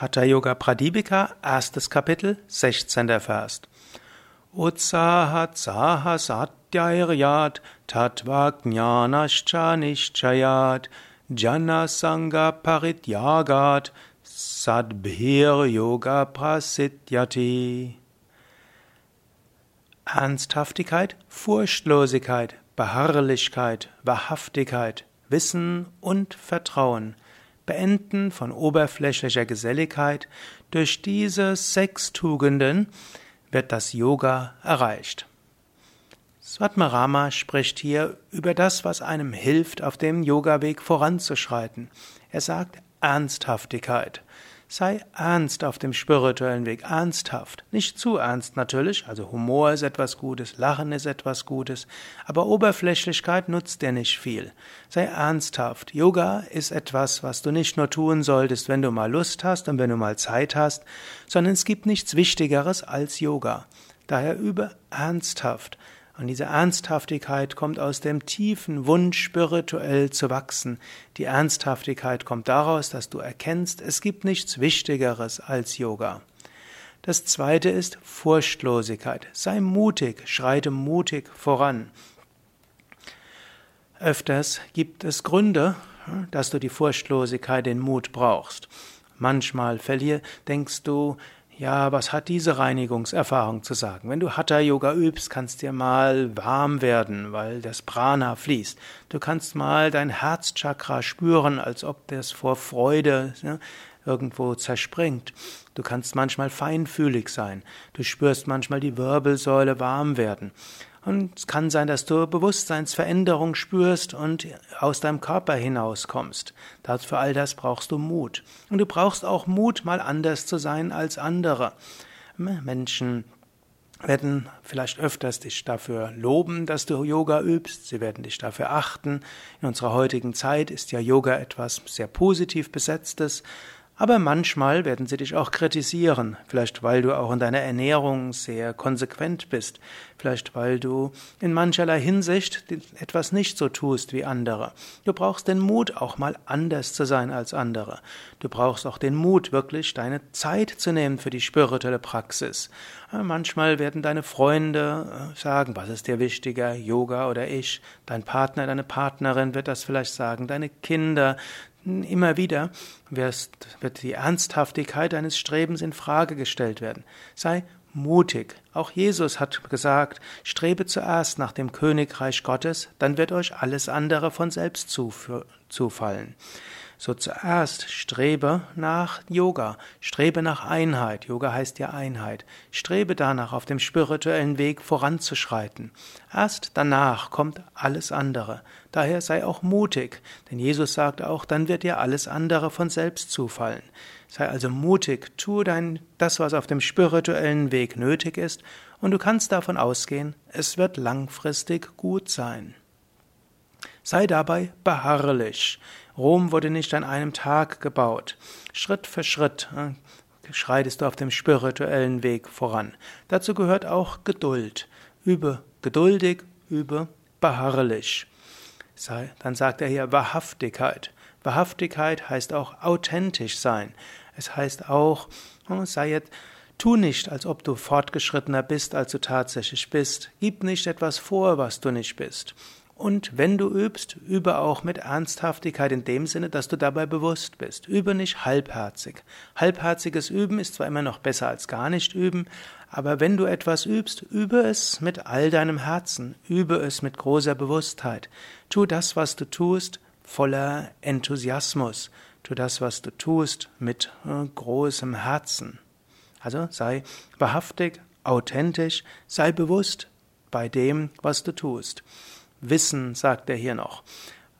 Hatha Yoga Pradipika, erstes Kapitel, 16. Vers. Utsahat saha satyairyat tatva jnanascha nishchayat jana sangha parityagat sadbhir yoga prasidyati. Ernsthaftigkeit, Furchtlosigkeit, Beharrlichkeit, Wahrhaftigkeit, Wissen und Vertrauen – Beenden von oberflächlicher Geselligkeit, durch diese sechs Tugenden wird das Yoga erreicht. Svatmarama spricht hier über das, was einem hilft, auf dem Yoga-Weg voranzuschreiten. Er sagt Ernsthaftigkeit. Sei ernst auf dem spirituellen Weg, ernsthaft. Nicht zu ernst natürlich, also Humor ist etwas Gutes, Lachen ist etwas Gutes, aber Oberflächlichkeit nutzt dir nicht viel. Sei ernsthaft. Yoga ist etwas, was du nicht nur tun solltest, wenn du mal Lust hast und wenn du mal Zeit hast, sondern es gibt nichts Wichtigeres als Yoga. Daher übe ernsthaft. Und diese Ernsthaftigkeit kommt aus dem tiefen Wunsch, spirituell zu wachsen. Die Ernsthaftigkeit kommt daraus, dass du erkennst, es gibt nichts Wichtigeres als Yoga. Das zweite ist Furchtlosigkeit. Sei mutig, schreite mutig voran. Öfters gibt es Gründe, dass du die Furchtlosigkeit, den Mut brauchst. Manchmal verlier, denkst du, ja, was hat diese Reinigungserfahrung zu sagen? Wenn du Hatha Yoga übst, kannst dir mal warm werden, weil das Prana fließt. Du kannst mal dein Herzchakra spüren, als ob das vor Freude ja, irgendwo zerspringt. Du kannst manchmal feinfühlig sein. Du spürst manchmal die Wirbelsäule warm werden. Und es kann sein, dass du Bewusstseinsveränderung spürst und aus deinem Körper hinauskommst. Für all das brauchst du Mut. Und du brauchst auch Mut, mal anders zu sein als andere. Menschen werden vielleicht öfters dich dafür loben, dass du Yoga übst. Sie werden dich dafür achten. In unserer heutigen Zeit ist ja Yoga etwas sehr positiv besetztes. Aber manchmal werden sie dich auch kritisieren, vielleicht weil du auch in deiner Ernährung sehr konsequent bist, vielleicht weil du in mancherlei Hinsicht etwas nicht so tust wie andere. Du brauchst den Mut, auch mal anders zu sein als andere. Du brauchst auch den Mut, wirklich deine Zeit zu nehmen für die spirituelle Praxis. Manchmal werden deine Freunde äh, sagen, was ist dir wichtiger, Yoga oder ich? Dein Partner, deine Partnerin wird das vielleicht sagen, deine Kinder, Immer wieder wird die Ernsthaftigkeit deines Strebens in Frage gestellt werden. Sei mutig. Auch Jesus hat gesagt, strebe zuerst nach dem Königreich Gottes, dann wird euch alles andere von selbst zufallen. So zuerst strebe nach Yoga, strebe nach Einheit. Yoga heißt ja Einheit. Strebe danach, auf dem spirituellen Weg voranzuschreiten. Erst danach kommt alles andere. Daher sei auch mutig, denn Jesus sagte auch, dann wird dir alles andere von selbst zufallen. Sei also mutig, tu dein, das, was auf dem spirituellen Weg nötig ist, und du kannst davon ausgehen, es wird langfristig gut sein. Sei dabei beharrlich. Rom wurde nicht an einem Tag gebaut. Schritt für Schritt äh, schreitest du auf dem spirituellen Weg voran. Dazu gehört auch Geduld. Übe geduldig, übe beharrlich. Dann sagt er hier Wahrhaftigkeit. Wahrhaftigkeit heißt auch authentisch sein. Es heißt auch, hm, sei jetzt, tu nicht, als ob du fortgeschrittener bist, als du tatsächlich bist. Gib nicht etwas vor, was du nicht bist. Und wenn du übst, übe auch mit Ernsthaftigkeit in dem Sinne, dass du dabei bewusst bist. Übe nicht halbherzig. Halbherziges Üben ist zwar immer noch besser als gar nicht üben, aber wenn du etwas übst, übe es mit all deinem Herzen, übe es mit großer Bewusstheit. Tu das, was du tust, voller Enthusiasmus. Tu das, was du tust, mit äh, großem Herzen. Also sei wahrhaftig, authentisch, sei bewusst bei dem, was du tust. Wissen, sagt er hier noch.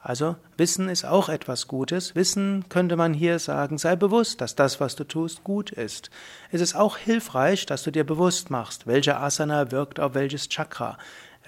Also Wissen ist auch etwas Gutes. Wissen könnte man hier sagen, sei bewusst, dass das, was du tust, gut ist. Es ist auch hilfreich, dass du dir bewusst machst, welcher Asana wirkt auf welches Chakra.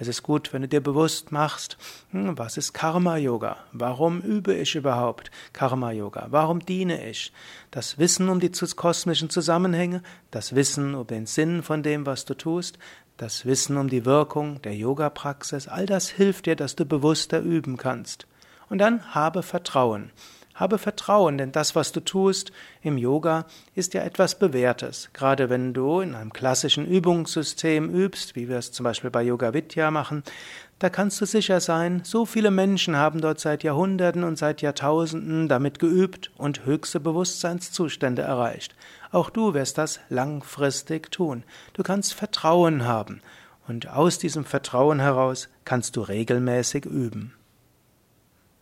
Es ist gut, wenn du dir bewusst machst, hm, was ist Karma-Yoga? Warum übe ich überhaupt Karma-Yoga? Warum diene ich? Das Wissen um die kosmischen Zusammenhänge, das Wissen um den Sinn von dem, was du tust, das Wissen um die Wirkung der Yoga-Praxis, all das hilft dir, dass du bewusster üben kannst. Und dann habe Vertrauen. Habe Vertrauen, denn das, was du tust im Yoga, ist ja etwas Bewährtes. Gerade wenn du in einem klassischen Übungssystem übst, wie wir es zum Beispiel bei Yoga Vidya machen, da kannst du sicher sein, so viele Menschen haben dort seit Jahrhunderten und seit Jahrtausenden damit geübt und höchste Bewusstseinszustände erreicht. Auch du wirst das langfristig tun. Du kannst Vertrauen haben. Und aus diesem Vertrauen heraus kannst du regelmäßig üben.